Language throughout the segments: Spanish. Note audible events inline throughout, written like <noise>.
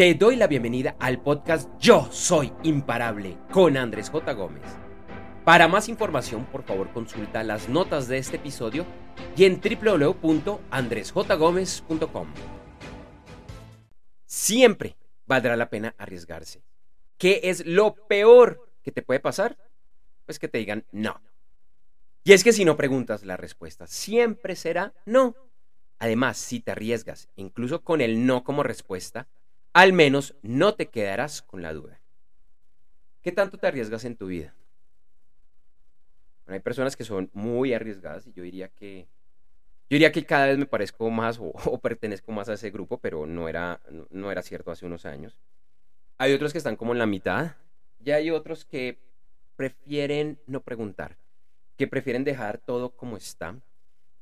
Te doy la bienvenida al podcast Yo Soy Imparable con Andrés J. Gómez. Para más información, por favor, consulta las notas de este episodio y en www.andresjgomez.com. Siempre valdrá la pena arriesgarse. ¿Qué es lo peor que te puede pasar? Pues que te digan no. Y es que si no preguntas la respuesta, siempre será no. Además, si te arriesgas, incluso con el no como respuesta, al menos no te quedarás con la duda. ¿Qué tanto te arriesgas en tu vida? hay personas que son muy arriesgadas y yo diría que yo diría que cada vez me parezco más o, <laughs> pertenezco más a ese grupo, pero no era, no era cierto hace unos años. Hay otros que están como en la mitad y hay otros que prefieren no preguntar, que prefieren dejar todo como está,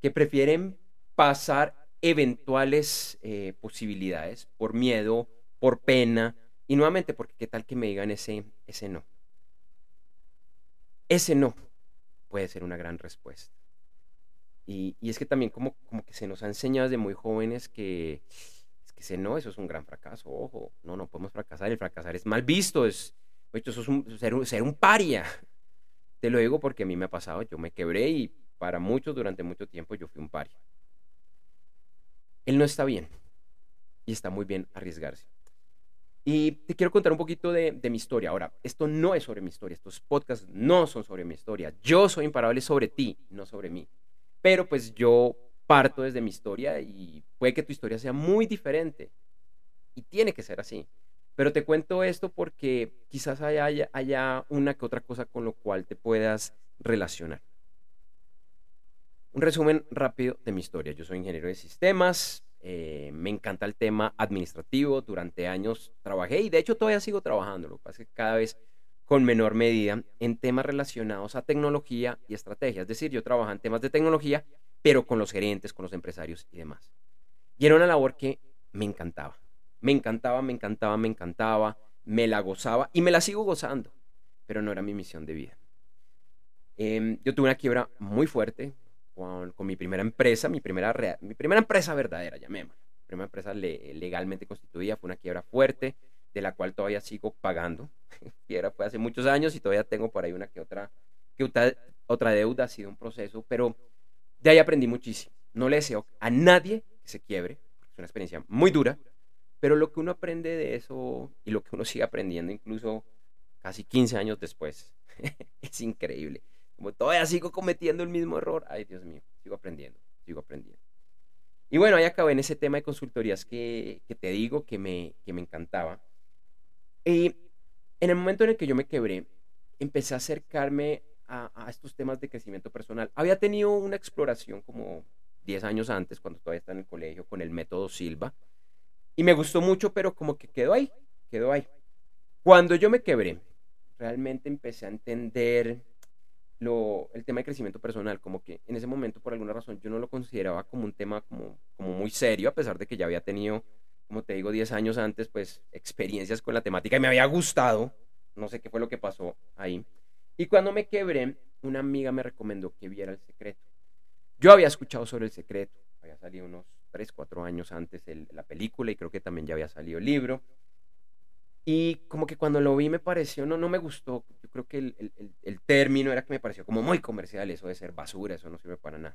que prefieren pasar eventuales eh, posibilidades por miedo por pena, y nuevamente porque qué tal que me digan ese, ese no. Ese no puede ser una gran respuesta. Y, es que también como, como que se nos ha enseñado desde muy jóvenes que es que ese no, eso es un gran fracaso, ojo, no, no podemos fracasar, el fracasar es mal visto, es, un, ser, ser un paria. Te lo digo porque a mí me ha pasado, yo me quebré y para muchos durante mucho tiempo yo fui un paria. Él no está bien y está muy bien arriesgarse. Y te quiero contar un poquito de, mi historia. Ahora, esto no es sobre mi historia, estos podcasts no son sobre mi historia. Yo soy imparable sobre ti, no sobre mí. Pero pues yo parto desde mi historia y puede que tu historia sea muy diferente. Y tiene que ser así. Pero te cuento esto porque quizás haya, haya una que otra cosa con lo cual te puedas relacionar. Un resumen rápido de mi historia. Yo soy ingeniero de sistemas, eh, me encanta el tema administrativo. Durante años trabajé y de hecho todavía sigo trabajando. Lo que pasa es que cada vez con menor medida en temas relacionados a tecnología y estrategia. Es decir, yo trabajaba en temas de tecnología, pero con los gerentes, con los empresarios y demás. Y era una labor que me encantaba. Me encantaba, me encantaba, me encantaba, me la gozaba y me la sigo gozando, pero no era mi misión de vida. Em, yo tuve una quiebra muy fuerte, con, mi primera empresa, mi primera, mi primera empresa verdadera, llamémosla. Mi primera empresa legalmente constituida, fue una quiebra fuerte, de la cual todavía sigo pagando. <laughs> quiebra fue hace muchos años y todavía tengo por ahí una que otra, que otra, deuda, ha sido un proceso, pero de ahí aprendí muchísimo. No le deseo a nadie que se quiebre, es una experiencia muy dura, pero lo que uno aprende de eso y lo que uno sigue aprendiendo incluso casi 15 años después, <laughs> es increíble. Como todavía sigo cometiendo el mismo error. Ay, Dios mío, sigo aprendiendo, sigo aprendiendo. Y bueno, ahí acabé en ese tema de consultorías que, te digo que me, que me encantaba. Y en el momento en el que yo me quebré, empecé a acercarme a, a, estos temas de crecimiento personal. Había tenido una exploración como 10 años antes, cuando todavía estaba en el colegio, con el método Silva. Y me gustó mucho, pero como que quedó ahí, quedó ahí. Cuando yo me quebré, realmente empecé a entender lo, el tema de crecimiento personal, como que en ese momento por alguna razón yo no lo consideraba como un tema como, como muy serio, a pesar de que ya había tenido, como te digo, 10 años antes, pues experiencias con la temática y me había gustado, no sé qué fue lo que pasó ahí. Y cuando me quebré, una amiga me recomendó que viera el secreto. Yo había escuchado sobre el secreto, había salido unos 3, 4 años antes la película y creo que también ya había salido el libro. Y como que cuando lo vi me pareció, no, no me gustó. Yo creo que el, el, término era que me pareció como muy comercial, eso de ser basura, eso no sirve para nada.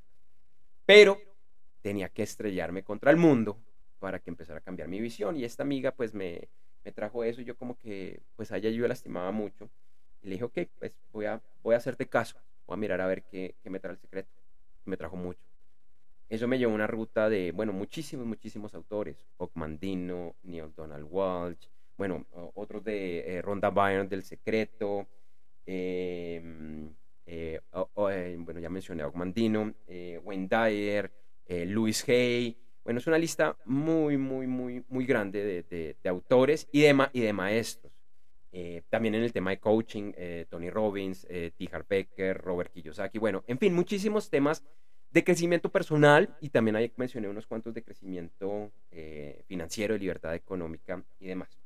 Pero tenía que estrellarme contra el mundo para que empezara a cambiar mi visión. Y esta amiga pues me, me trajo eso y yo como que pues a ella yo la estimaba mucho. Y le dije, ok, pues voy a, voy a hacerte caso, voy a mirar a ver qué, qué me trae el secreto. Y me trajo mucho. Eso me llevó a una ruta de, bueno, muchísimos, muchísimos autores. Ocmandino, Neil Donald Walsh, bueno, otros de eh, Ronda Byrne del Secreto, em, eh, eh, bueno, ya mencioné a Ogmandino, Wayne Dyer, Louis Hay, bueno, es una lista muy, muy, muy, muy grande de, autores y de, y de maestros. también en el tema de coaching, Tony Robbins, T. Harbecker, Robert Kiyosaki, bueno, en fin, muchísimos temas de crecimiento personal y también ahí mencioné unos cuantos de crecimiento financiero, de libertad económica y demás.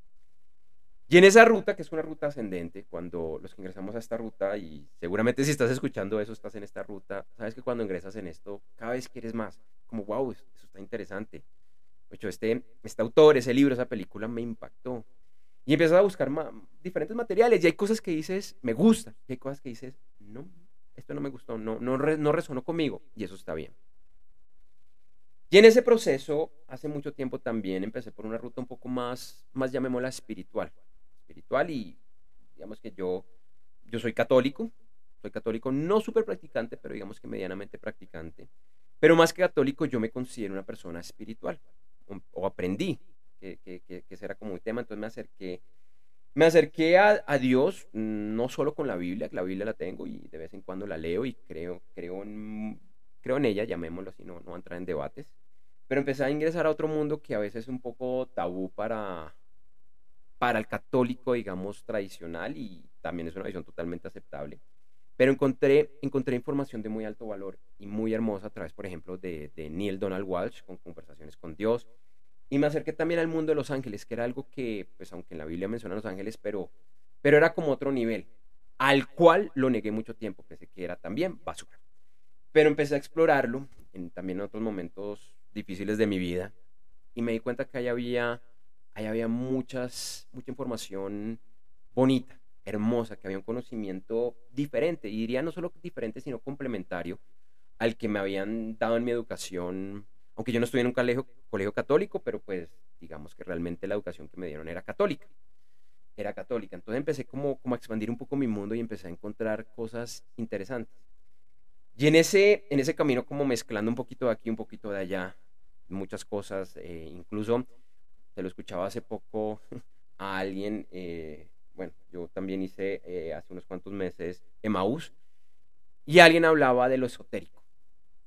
Y en esa ruta, que es una ruta ascendente, cuando los que ingresamos a esta ruta, y seguramente si estás escuchando eso, estás en esta ruta, sabes que cuando ingresas en esto, cada vez quieres más. Como, wow, eso está interesante. hecho, este, este autor, ese libro, esa película me impactó. Y empiezas a buscar diferentes materiales y hay cosas que dices, me gusta, y hay cosas que dices, no, esto no me gustó, no, no, no resonó conmigo y eso está bien. Y en ese proceso, hace mucho tiempo también empecé por una ruta un poco más, más llamémosla espiritual. Espiritual y digamos que yo, yo soy católico, soy católico no súper practicante, pero digamos que medianamente practicante. Pero más que católico, yo me considero una persona espiritual, o, aprendí que, que, que, ese era como un tema, entonces me acerqué, me acerqué a, a, Dios, no solo con la Biblia, que la Biblia la tengo y de vez en cuando la leo y creo, creo en creo en ella, llamémoslo así, no, no entrar en debates, pero empecé a ingresar a otro mundo que a veces es un poco tabú para, para el católico, digamos, tradicional y también es una visión totalmente aceptable. Pero encontré, encontré información de muy alto valor y muy hermosa a través, por ejemplo, de, Neil Donald Walsh con conversaciones con Dios. Y me acerqué también al mundo de los ángeles, que era algo que, pues aunque en la Biblia menciona los ángeles, pero, pero era como otro nivel, al cual lo negué mucho tiempo, pensé que era también basura. Pero empecé a explorarlo en, también en otros momentos difíciles de mi vida y me di cuenta que ahí había, ahí había muchas, mucha información bonita, hermosa, que había un conocimiento diferente, y diría no solo diferente, sino complementario al que me habían dado en mi educación, aunque yo no estuve en un colegio, colegio católico, pero pues digamos que realmente la educación que me dieron era católica era católica. Entonces empecé como, como a expandir un poco mi mundo y empecé a encontrar cosas interesantes. Y en ese, en ese camino como mezclando un poquito de aquí, un poquito de allá, muchas cosas, eh, incluso se lo escuchaba hace poco <laughs> a alguien, eh, bueno, yo también hice eh, hace unos cuantos meses Emaús, y alguien hablaba de lo esotérico,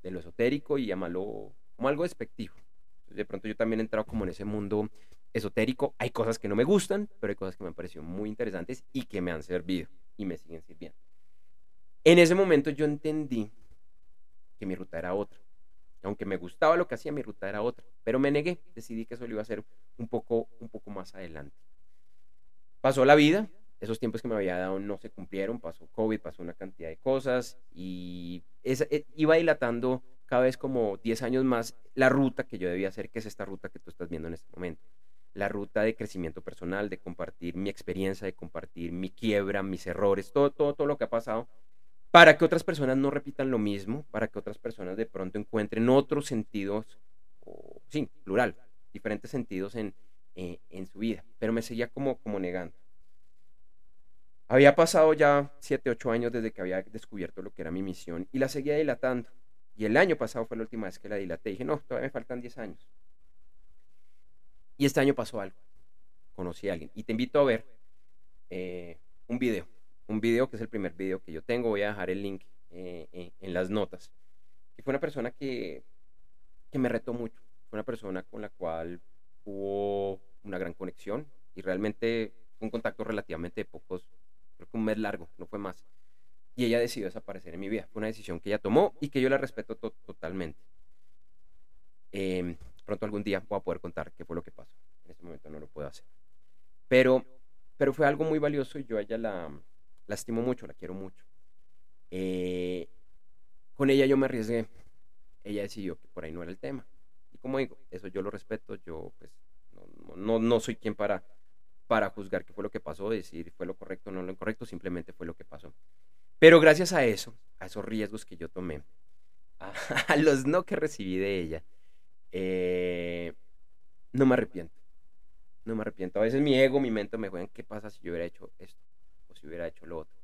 de lo esotérico y llámalo como algo despectivo. De pronto yo también he entrado como en ese mundo esotérico. Hay cosas que no me gustan, pero hay cosas que me han parecido muy interesantes y que me han servido y me siguen sirviendo. En ese momento yo entendí que mi ruta era otra. Aunque me gustaba lo que hacía, mi ruta era otra. Pero me negué, decidí que eso lo iba a hacer un poco, un poco más adelante. Pasó la vida, esos tiempos que me había dado no se cumplieron, pasó COVID, pasó una cantidad de cosas y eh, iba dilatando cada vez como 10 años más la ruta que yo debía hacer, que es esta ruta que tú estás viendo en este momento. La ruta de crecimiento personal, de compartir mi experiencia, de compartir mi quiebra, mis errores, todo, todo, todo lo que ha pasado para que otras personas no repitan lo mismo, para que otras personas de pronto encuentren otros sentidos, o, sí, plural, diferentes sentidos en, eh, en su vida, pero me seguía como, como negando. Había pasado ya 7, 8 años desde que había descubierto lo que era mi misión y la seguía dilatando. Y el año pasado fue la última vez que la dilaté. Dije, no, todavía me faltan 10 años. Y este año pasó algo. Conocí a alguien. Y te invito a ver eh, un video un video que es el primer video que yo tengo. Voy a dejar el link eh, en, las notas. Y fue una persona que, que me retó mucho. Fue una persona con la cual hubo una gran conexión y realmente un contacto relativamente pocos, creo que un mes largo, no fue más. Y ella decidió desaparecer en mi vida. Fue una decisión que ella tomó y que yo la respeto totalmente. Em, pronto algún día voy a poder contar qué fue lo que pasó. En este momento no lo puedo hacer. Pero, pero fue algo muy valioso y yo a ella la, la estimo mucho, la quiero mucho. Eh, con ella yo me arriesgué. Ella decidió que por ahí no era el tema. Y como digo, eso yo lo respeto, yo pues no, no, soy quien para, para juzgar qué fue lo que pasó, decir fue lo correcto o no lo incorrecto, simplemente fue lo que pasó. Pero gracias a eso, a esos riesgos que yo tomé, <laughs> a, los no que recibí de ella, eh, no me arrepiento. No me arrepiento. A veces mi ego, mi mente me juegan, ¿qué pasa si yo hubiera hecho esto? Si hubiera hecho lo otro.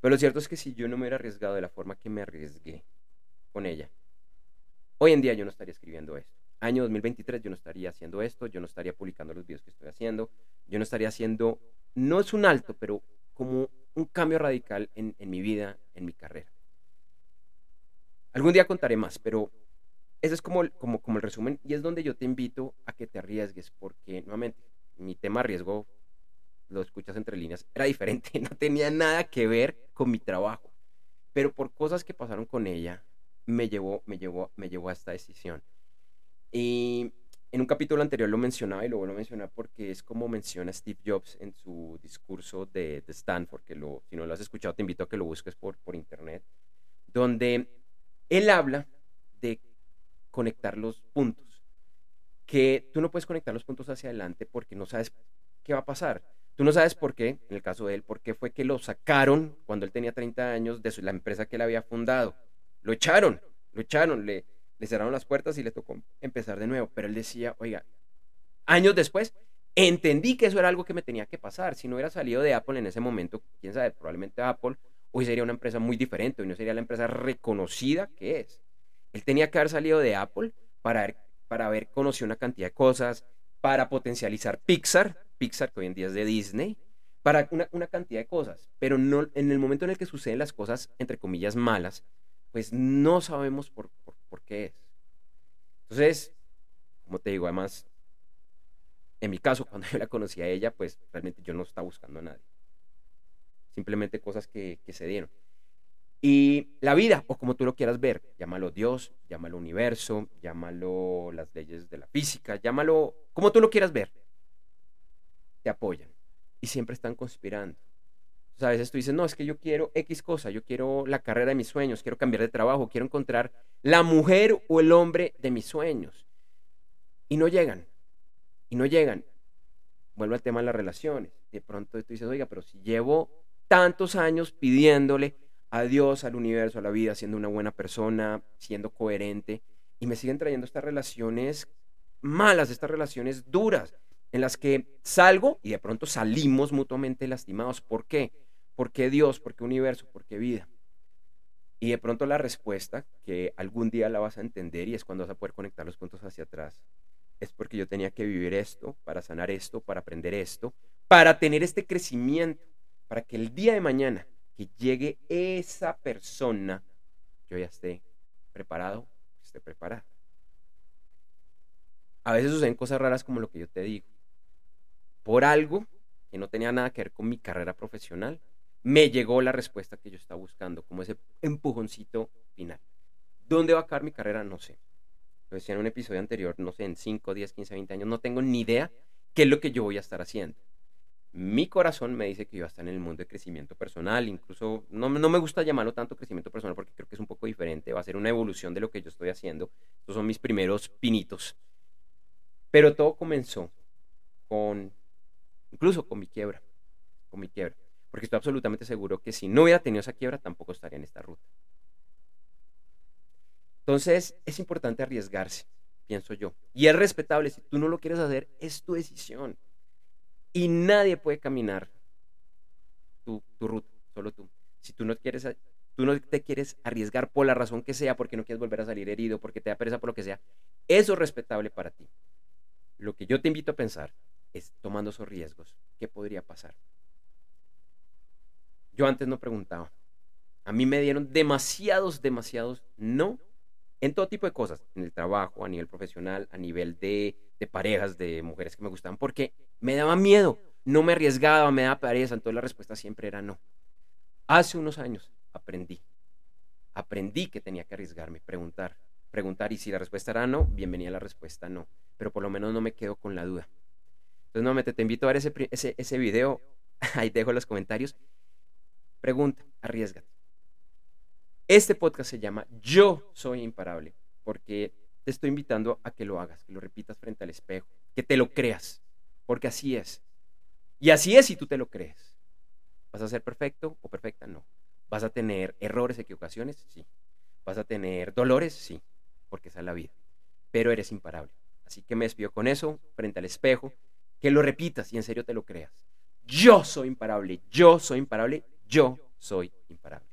Pero lo cierto es que si yo no me hubiera arriesgado de la forma que me arriesgué con ella, hoy en día yo no estaría escribiendo esto. Año 2023 yo no estaría haciendo esto, yo no estaría publicando los videos que estoy haciendo, yo no estaría haciendo, no es un alto, pero como un cambio radical en, en mi vida, en mi carrera. Algún día contaré más, pero ese es como, como, como el resumen y es donde yo te invito a que te arriesgues, porque nuevamente mi tema riesgo lo escuchas entre líneas, era diferente, <laughs> no tenía nada que ver con mi trabajo. Pero por cosas que pasaron con ella, me llevó, me llevó, me llevó a esta decisión. Y en un capítulo anterior lo mencionaba y lo vuelvo a mencionar porque es como menciona Steve Jobs en su discurso de, de Stanford, que lo, si no lo has escuchado te invito a que lo busques por, por internet, donde él habla de conectar los puntos que tú no puedes conectar los puntos hacia adelante porque no sabes qué va a pasar. Tú no sabes por qué, en el caso de él, por qué fue que lo sacaron cuando él tenía 30 años de la empresa que él había fundado. Lo echaron, lo echaron, le, cerraron las puertas y le tocó empezar de nuevo. Pero él decía, oiga, años después, entendí que eso era algo que me tenía que pasar. Si no hubiera salido de Apple en ese momento, quién sabe, probablemente Apple hoy sería una empresa muy diferente, hoy no sería la empresa reconocida que es. Él tenía que haber salido de Apple para para haber conocido una cantidad de cosas, para potencializar Pixar, Pixar que hoy en día es de Disney, para una, cantidad de cosas. Pero no, en el momento en el que suceden las cosas, entre comillas, malas, pues no sabemos por, por qué es. Entonces, como te digo, además, en mi caso, <laughs> cuando yo la conocí a ella, pues realmente yo no estaba buscando a nadie. Simplemente cosas que, se dieron. Y la vida, o como tú lo quieras ver, llámalo Dios, llámalo universo, llámalo las leyes de la física, llámalo como tú lo quieras ver, te apoyan y siempre están conspirando. O sea, a veces tú dices, no, es que yo quiero X cosa, yo quiero la carrera de mis sueños, quiero cambiar de trabajo, quiero encontrar la mujer o el hombre de mis sueños. Y no llegan y no llegan. Vuelvo al tema de las relaciones. De pronto tú dices, oiga, pero si llevo tantos años pidiéndole a Dios, al universo, a la vida, siendo una buena persona, siendo coherente, y me siguen trayendo estas relaciones malas, estas relaciones duras, en las que salgo y de pronto salimos mutuamente lastimados. ¿Por qué? ¿Por qué Dios? ¿Por qué universo? ¿Por qué vida? Y de pronto la respuesta, que algún día la vas a entender y es cuando vas a poder conectar los puntos hacia atrás, es porque yo tenía que vivir esto, para sanar esto, para aprender esto, para tener este crecimiento, para que el día de mañana que llegue esa persona, yo ya esté preparado, esté preparada. A veces suceden cosas raras como lo que yo te digo. Por algo que no tenía nada que ver con mi carrera profesional, me llegó la respuesta que yo estaba buscando, como ese empujoncito final. ¿Dónde va a acabar mi carrera? No sé lo decía en un episodio anterior, no sé, en 5, 10, 15, 20 años, no tengo ni idea qué es lo que yo voy a estar haciendo. Mi corazón me dice que yo voy a estar en el mundo de crecimiento personal, incluso no, no me gusta llamarlo tanto crecimiento personal porque creo que es un poco diferente, va a ser una evolución de lo que yo estoy haciendo. Estos son mis primeros pinitos. Pero todo comenzó con, incluso con mi quiebra, con mi quiebra, porque estoy absolutamente seguro que si no hubiera tenido esa quiebra tampoco estaría en esta ruta. Entonces, es importante arriesgarse, pienso yo. Y es respetable, si tú no lo quieres hacer, es tu decisión. Y nadie puede caminar tu, ruta, solo tú. Si tú no quieres tú no te quieres arriesgar por la razón que sea, porque no quieres volver a salir herido, porque te da pereza por lo que sea, eso es respetable para ti. Lo que yo te invito a pensar es tomando esos riesgos, ¿qué podría pasar? Yo antes no preguntaba. A mí me dieron demasiados, demasiados no en todo tipo de cosas, en el trabajo, a nivel profesional, a nivel de, parejas, de mujeres que me gustaban, porque me daba miedo, no me arriesgaba, me daba pereza, entonces la respuesta siempre era no. Hace unos años aprendí, aprendí que tenía que arriesgarme, preguntar, preguntar, y si la respuesta era no, bienvenida la respuesta no, pero por lo menos no me quedo con la duda. Entonces, nuevamente te invito a ver ese, ese, ese video, <laughs> ahí dejo los comentarios. Pregunta, arriesgate. Este podcast se llama Yo soy imparable, porque te estoy invitando a que lo hagas, que lo repitas frente al espejo, que te lo creas, porque así es. Y así es si tú te lo crees. ¿Vas a ser perfecto o perfecta? No. ¿Vas a tener errores, equivocaciones? Sí. ¿Vas a tener dolores? Sí, porque esa es la vida. Pero eres imparable. Así que me despido con eso, frente al espejo, que lo repitas y en serio te lo creas. Yo soy imparable, yo soy imparable, yo soy imparable.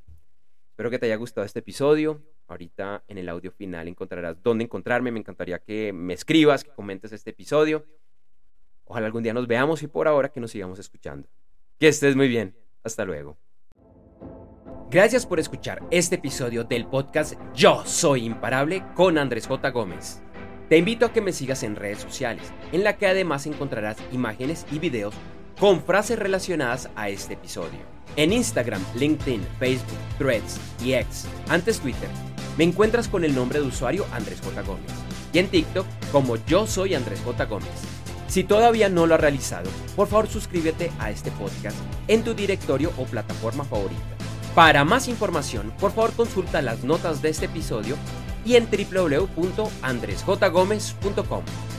Espero que te haya gustado este episodio. Ahorita en el audio final encontrarás dónde encontrarme. Me encantaría que me escribas, que comentes este episodio. Ojalá algún día nos veamos y por ahora que nos sigamos escuchando. Que estés muy bien. Hasta luego. Gracias por escuchar este episodio del podcast Yo Soy Imparable con Andrés J. Gómez. Te invito a que me sigas en redes sociales, en la que además encontrarás imágenes y videos con frases relacionadas a este episodio. En Instagram, LinkedIn, Facebook, Threads y X, antes Twitter, me encuentras con el nombre de usuario Andrés J. Gómez. Y en TikTok como yo soy Andrés J. Gómez. Si todavía no lo has realizado, por favor suscríbete a este podcast en tu directorio o plataforma favorita. Para más información, por favor consulta las notas de este episodio y en www.andresjgomez.com.